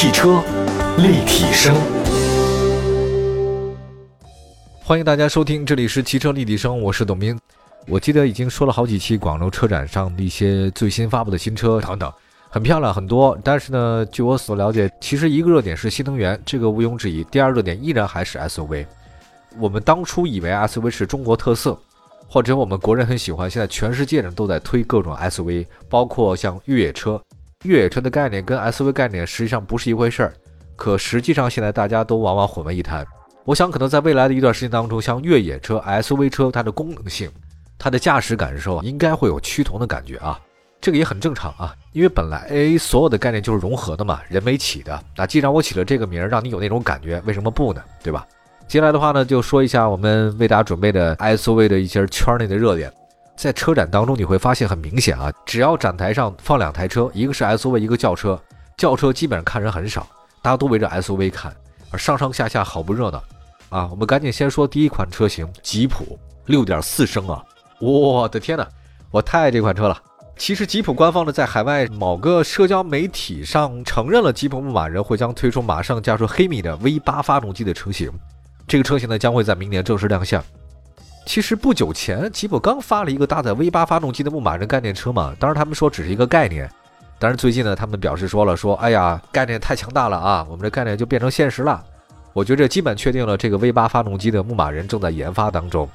汽车立体声，欢迎大家收听，这里是汽车立体声，我是董斌。我记得已经说了好几期广州车展上的一些最新发布的新车等等，很漂亮很多。但是呢，据我所了解，其实一个热点是新能源，这个毋庸置疑。第二热点依然还是 SUV。我们当初以为 SUV 是中国特色。或者我们国人很喜欢，现在全世界人都在推各种 SUV，包括像越野车。越野车的概念跟 SUV 概念实际上不是一回事儿，可实际上现在大家都往往混为一谈。我想可能在未来的一段时间当中，像越野车、SUV 车，它的功能性、它的驾驶感受应该会有趋同的感觉啊，这个也很正常啊，因为本来所有的概念就是融合的嘛，人为起的。那既然我起了这个名儿，让你有那种感觉，为什么不呢？对吧？接下来的话呢，就说一下我们为大家准备的 SUV 的一些圈内的热点。在车展当中，你会发现很明显啊，只要展台上放两台车，一个是 SUV，一个轿车，轿车基本上看人很少，大家都围着 SUV 看，而上上下下好不热闹啊。我们赶紧先说第一款车型，吉普6.4升啊，我的天呐，我太爱这款车了。其实吉普官方呢，在海外某个社交媒体上承认了吉普牧马人会将推出马上加入黑米的 V8 发动机的车型。这个车型呢将会在明年正式亮相。其实不久前，吉普刚发了一个搭载 V8 发动机的牧马人概念车嘛，当然他们说只是一个概念。但是最近呢，他们表示说了，说哎呀，概念太强大了啊，我们这概念就变成现实了。我觉着基本确定了，这个 V8 发动机的牧马人正在研发当中。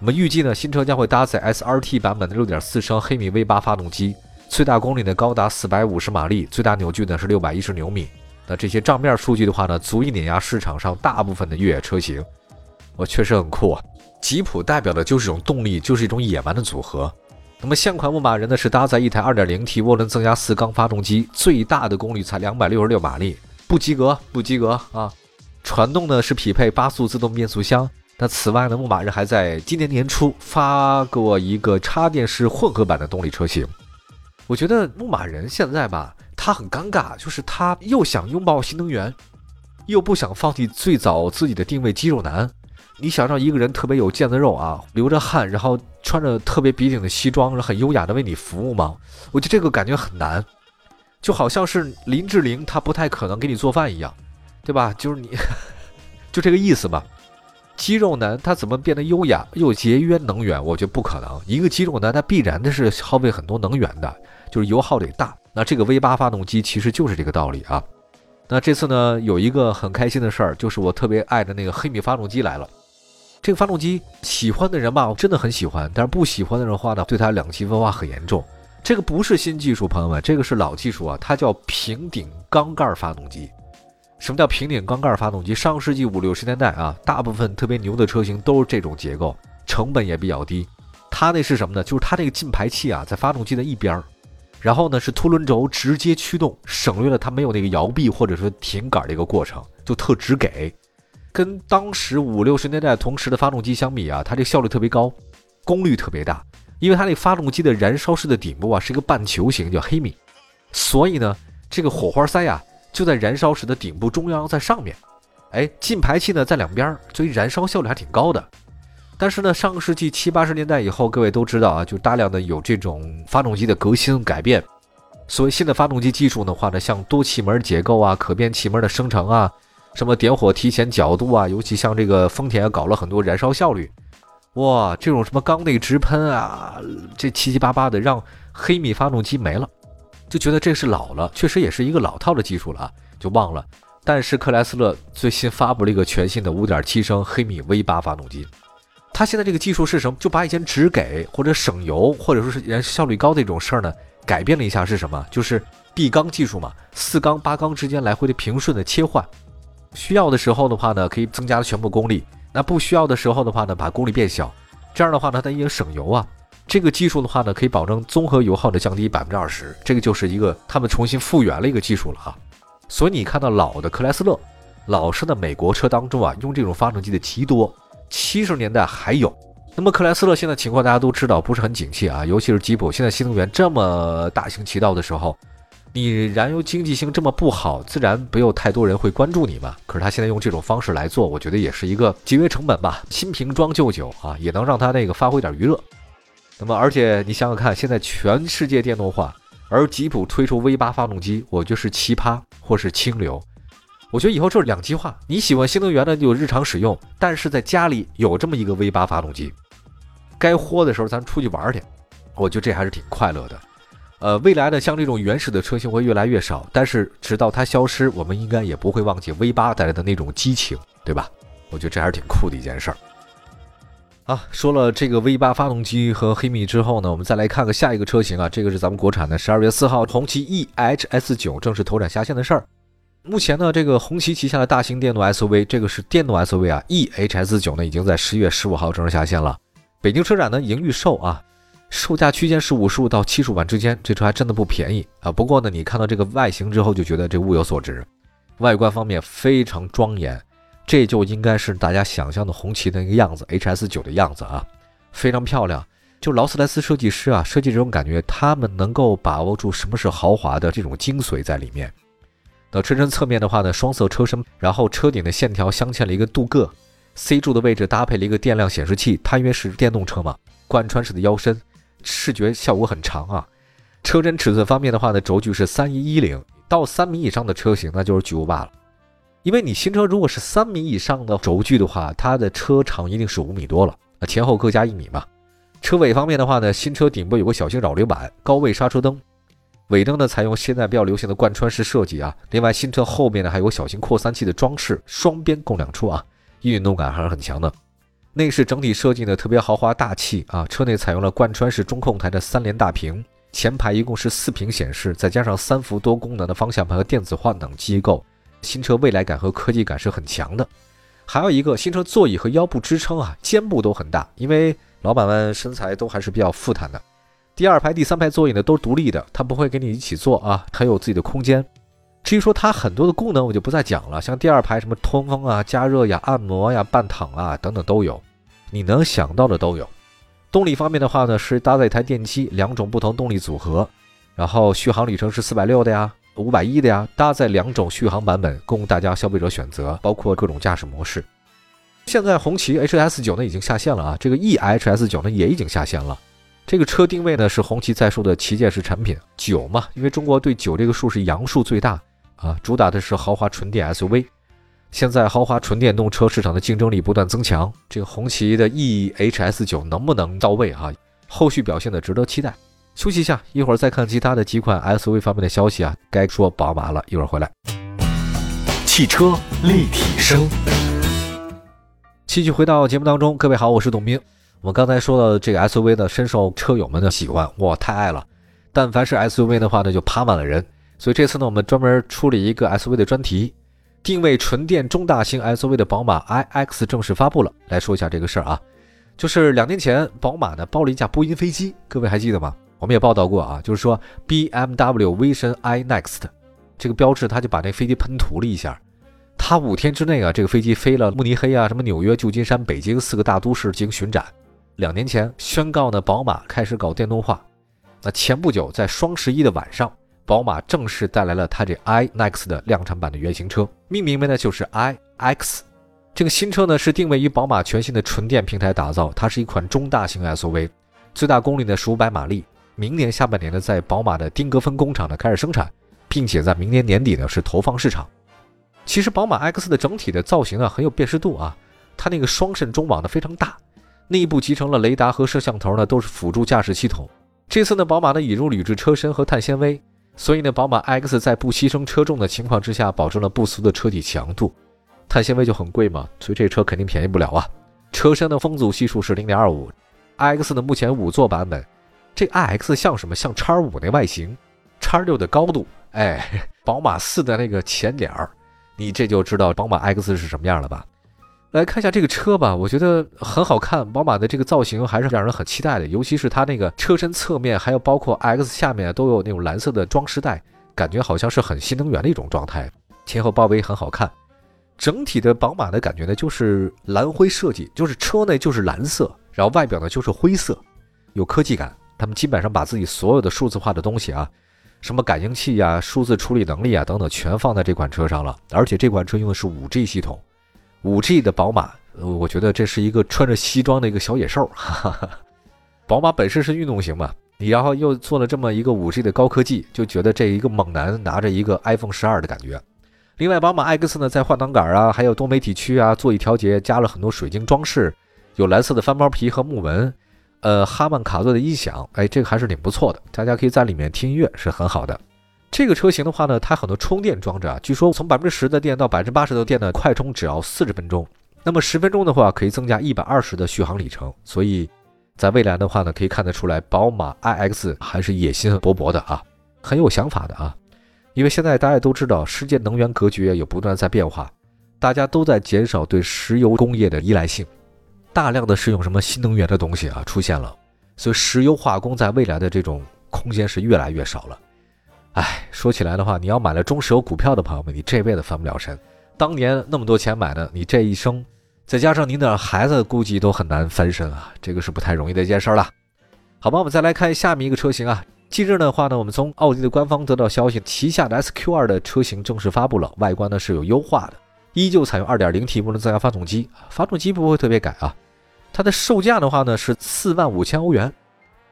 我们预计呢，新车将会搭载 SRT 版本的6.4升黑米 V8 发动机，最大功率呢高达450马力，最大扭矩呢是610牛米。那这些账面数据的话呢，足以碾压市场上大部分的越野车型。我确实很酷啊！吉普代表的就是一种动力，就是一种野蛮的组合。那么现款牧马人呢，是搭载一台 2.0T 涡轮增压四缸发动机，最大的功率才266马力，不及格，不及格啊！传动呢是匹配八速自动变速箱。那此外呢，牧马人还在今年年初发过一个插电式混合版的动力车型。我觉得牧马人现在吧。他很尴尬，就是他又想拥抱新能源，又不想放弃最早自己的定位肌肉男。你想让一个人特别有腱子肉啊，流着汗，然后穿着特别笔挺的西装，很优雅的为你服务吗？我觉得这个感觉很难，就好像是林志玲，她不太可能给你做饭一样，对吧？就是你，就这个意思吧。肌肉男他怎么变得优雅又节约能源？我觉得不可能。一个肌肉男他必然的是耗费很多能源的，就是油耗得大。那这个 V8 发动机其实就是这个道理啊。那这次呢，有一个很开心的事儿，就是我特别爱的那个黑米发动机来了。这个发动机喜欢的人吧，真的很喜欢；但是不喜欢的人话呢，对它两极分化很严重。这个不是新技术，朋友们，这个是老技术啊，它叫平顶缸盖发动机。什么叫平顶缸盖发动机？上世纪五六十年代啊，大部分特别牛的车型都是这种结构，成本也比较低。它那是什么呢？就是它那个进排气啊，在发动机的一边儿。然后呢，是凸轮轴直接驱动，省略了它没有那个摇臂或者说停杆的一个过程，就特直给。跟当时五六十年代同时的发动机相比啊，它这效率特别高，功率特别大。因为它那发动机的燃烧室的顶部啊是一个半球形，叫黑米，所以呢，这个火花塞呀就在燃烧室的顶部中央，在上面。哎，进排气呢在两边，所以燃烧效率还挺高的。但是呢，上个世纪七八十年代以后，各位都知道啊，就大量的有这种发动机的革新改变。所谓新的发动机技术的话呢，像多气门结构啊、可变气门的生成啊、什么点火提前角度啊，尤其像这个丰田搞了很多燃烧效率，哇，这种什么缸内直喷啊，这七七八八的，让黑米发动机没了，就觉得这是老了，确实也是一个老套的技术了，就忘了。但是克莱斯勒最新发布了一个全新的5.7升黑米 V8 发动机。它现在这个技术是什么？就把以前只给或者省油，或者说是燃烧效率高的这种事儿呢，改变了一下是什么？就是闭缸技术嘛，四缸八缸之间来回的平顺的切换，需要的时候的话呢，可以增加全部功率；那不需要的时候的话呢，把功率变小。这样的话呢，它也省油啊。这个技术的话呢，可以保证综合油耗的降低百分之二十。这个就是一个他们重新复原了一个技术了哈。所以你看到老的克莱斯勒、老式的美国车当中啊，用这种发动机的极多。七十年代还有，那么克莱斯勒现在情况大家都知道不是很景气啊，尤其是吉普现在新能源这么大行其道的时候，你燃油经济性这么不好，自然没有太多人会关注你嘛。可是他现在用这种方式来做，我觉得也是一个节约成本吧，新瓶装旧酒啊，也能让他那个发挥点余热。那么而且你想想看，现在全世界电动化，而吉普推出 V 八发动机，我觉得是奇葩或是清流。我觉得以后就是两极化，你喜欢新能源的就日常使用，但是在家里有这么一个 V 八发动机，该豁的时候咱出去玩去，我觉得这还是挺快乐的。呃，未来呢，像这种原始的车型会越来越少，但是直到它消失，我们应该也不会忘记 V 八带来的那种激情，对吧？我觉得这还是挺酷的一件事儿。啊，说了这个 V 八发动机和黑米之后呢，我们再来看个下一个车型啊，这个是咱们国产的，十二月四号，红旗 EHS 九正式投产下线的事儿。目前呢，这个红旗旗下的大型电动 SUV，这个是电动 SUV 啊，EHS 九呢已经在十月十五号正式下线了，北京车展呢已经预售啊。售价区间是五十五到七十五万之间，这车还真的不便宜啊！不过呢，你看到这个外形之后，就觉得这物有所值。外观方面非常庄严，这就应该是大家想象的红旗的那个样子，HS 九的样子啊，非常漂亮。就劳斯莱斯设计师啊，设计这种感觉，他们能够把握住什么是豪华的这种精髓在里面。那车身侧面的话呢，双色车身，然后车顶的线条镶嵌了一个镀铬，C 柱的位置搭配了一个电量显示器，它因为是电动车嘛，贯穿式的腰身。视觉效果很长啊！车身尺寸方面的话呢，轴距是三一一零，到三米以上的车型那就是巨无霸了。因为你新车如果是三米以上的轴距的话，它的车长一定是五米多了，前后各加一米嘛。车尾方面的话呢，新车顶部有个小型扰流板，高位刹车灯，尾灯呢采用现在比较流行的贯穿式设计啊。另外，新车后面呢还有小型扩散器的装饰，双边共两出啊，运动感还是很强的。内饰整体设计呢特别豪华大气啊，车内采用了贯穿式中控台的三联大屏，前排一共是四屏显示，再加上三幅多功能的方向盘和电子换挡机构，新车未来感和科技感是很强的。还有一个新车座椅和腰部支撑啊，肩部都很大，因为老板们身材都还是比较富态的。第二排、第三排座椅呢都是独立的，它不会跟你一起坐啊，很有自己的空间。至于说它很多的功能，我就不再讲了，像第二排什么通风啊、加热呀、按摩呀、半躺啊等等都有。你能想到的都有。动力方面的话呢，是搭载一台电机，两种不同动力组合，然后续航里程是四百六的呀，五百一的呀，搭载两种续航版本供大家消费者选择，包括各种驾驶模式。现在红旗 HS 九呢已经下线了啊，这个 EHS 九呢也已经下线了。这个车定位呢是红旗在售的旗舰式产品九嘛，因为中国对九这个数是阳数最大啊，主打的是豪华纯电 SUV。现在豪华纯电动车市场的竞争力不断增强，这个红旗的 EHS 九能不能到位啊？后续表现的值得期待。休息一下，一会儿再看其他的几款 SUV 方面的消息啊。该说宝马了，一会儿回来。汽车立体声，继续回到节目当中，各位好，我是董斌。我们刚才说到这个 SUV 呢，深受车友们的喜欢，哇，太爱了。但凡是 SUV 的话呢，就趴满了人。所以这次呢，我们专门出了一个 SUV 的专题。定位纯电中大型 SUV 的宝马 iX 正式发布了。来说一下这个事儿啊，就是两年前宝马呢包了一架波音飞机，各位还记得吗？我们也报道过啊，就是说 BMW Vision i Next 这个标志，他就把那飞机喷涂了一下。他五天之内啊，这个飞机飞了慕尼黑啊、什么纽约、旧金山、北京四个大都市进行巡展。两年前宣告呢，宝马开始搞电动化。那前不久在双十一的晚上。宝马正式带来了它这 iNEXT 的量产版的原型车，命名为呢就是 iX。这个新车呢是定位于宝马全新的纯电平台打造，它是一款中大型 SUV，最大功率呢是五百马力。明年下半年呢在宝马的丁格芬工厂呢开始生产，并且在明年年底呢是投放市场。其实宝马 X 的整体的造型啊很有辨识度啊，它那个双肾中网呢非常大，内部集成了雷达和摄像头呢都是辅助驾驶系统。这次呢宝马呢引入铝制车身和碳纤维。所以呢，宝马 X 在不牺牲车重的情况之下，保证了不俗的车体强度。碳纤维就很贵嘛，所以这车肯定便宜不了啊。车身的风阻系数是零点二五，X 呢目前五座版本，这 X 像什么？像叉五那外形，叉六的高度，哎，宝马四的那个前脸儿，你这就知道宝马 X 是什么样了吧？来看一下这个车吧，我觉得很好看。宝马的这个造型还是让人很期待的，尤其是它那个车身侧面，还有包括 X 下面都有那种蓝色的装饰带，感觉好像是很新能源的一种状态。前后包围很好看，整体的宝马的感觉呢就是蓝灰设计，就是车内就是蓝色，然后外表呢就是灰色，有科技感。他们基本上把自己所有的数字化的东西啊，什么感应器呀、数字处理能力啊等等，全放在这款车上了。而且这款车用的是五 G 系统。五 G 的宝马，我觉得这是一个穿着西装的一个小野兽。哈哈宝马本身是运动型嘛，你然后又做了这么一个五 G 的高科技，就觉得这一个猛男拿着一个 iPhone 十二的感觉。另外，宝马 X 呢，在换挡杆啊，还有多媒体区啊，座椅调节加了很多水晶装饰，有蓝色的翻包皮和木纹，呃，哈曼卡顿的音响，哎，这个还是挺不错的，大家可以在里面听音乐，是很好的。这个车型的话呢，它很多充电装置啊，据说从百分之十的电到百分之八十的电的快充只要四十分钟，那么十分钟的话可以增加一百二十的续航里程，所以在未来的话呢，可以看得出来，宝马 iX 还是野心勃勃的啊，很有想法的啊。因为现在大家都知道，世界能源格局也有不断在变化，大家都在减少对石油工业的依赖性，大量的使用什么新能源的东西啊出现了，所以石油化工在未来的这种空间是越来越少了。哎，说起来的话，你要买了中石油股票的朋友们，你这辈子翻不了身。当年那么多钱买的，你这一生，再加上您的孩子，估计都很难翻身啊，这个是不太容易的一件事了。好吧，我们再来看下面一个车型啊。近日的话呢，我们从奥迪的官方得到消息，旗下的 SQ2 的车型正式发布了，外观呢是有优化的，依旧采用 2.0T 涡轮增压发动机，发动机不会特别改啊。它的售价的话呢是四万五千欧元。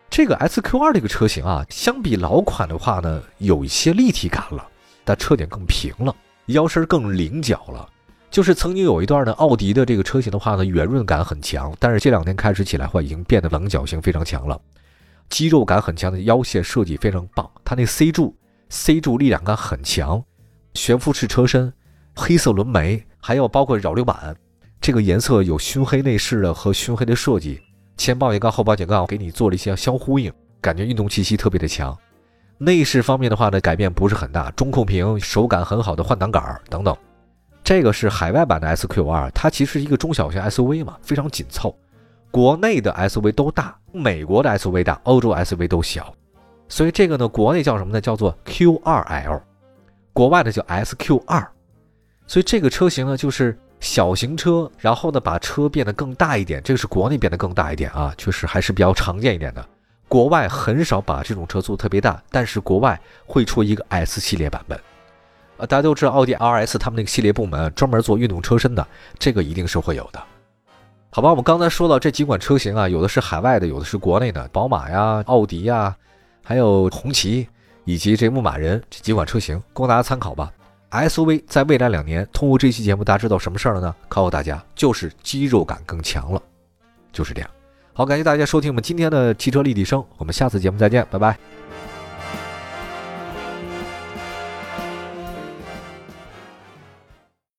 这个 SQ2 这个车型啊，相比老款的话呢，有一些立体感了，但车顶更平了，腰身更棱角了。就是曾经有一段呢，奥迪的这个车型的话呢，圆润感很强，但是这两天开始起来话，已经变得棱角性非常强了。肌肉感很强的腰线设计非常棒，它那 C 柱 C 柱力量感很强，悬浮式车身，黑色轮眉，还有包括扰流板，这个颜色有熏黑内饰的和熏黑的设计，前保险杠后保险杠给你做了一些相呼应，感觉运动气息特别的强。内饰方面的话呢，改变不是很大，中控屏手感很好的换挡杆等等。这个是海外版的 SQ2，它其实是一个中小型 SUV 嘛，非常紧凑。国内的 SUV 都大，美国的 SUV 大，欧洲 SUV 都小，所以这个呢，国内叫什么呢？叫做 Q2L，国外的叫 SQ2，所以这个车型呢，就是小型车，然后呢，把车变得更大一点，这个是国内变得更大一点啊，确实还是比较常见一点的。国外很少把这种车做特别大，但是国外会出一个 S 系列版本，呃，大家都知道奥迪 RS 他们那个系列部门专门做运动车身的，这个一定是会有的。好吧，我们刚才说到这几款车型啊，有的是海外的，有的是国内的，宝马呀、奥迪呀，还有红旗以及这牧马人这几款车型，供大家参考吧。SUV 在未来两年，通过这期节目，大家知道什么事儿了呢？告诉大家，就是肌肉感更强了，就是这样。好，感谢大家收听我们今天的汽车立体声，我们下次节目再见，拜拜。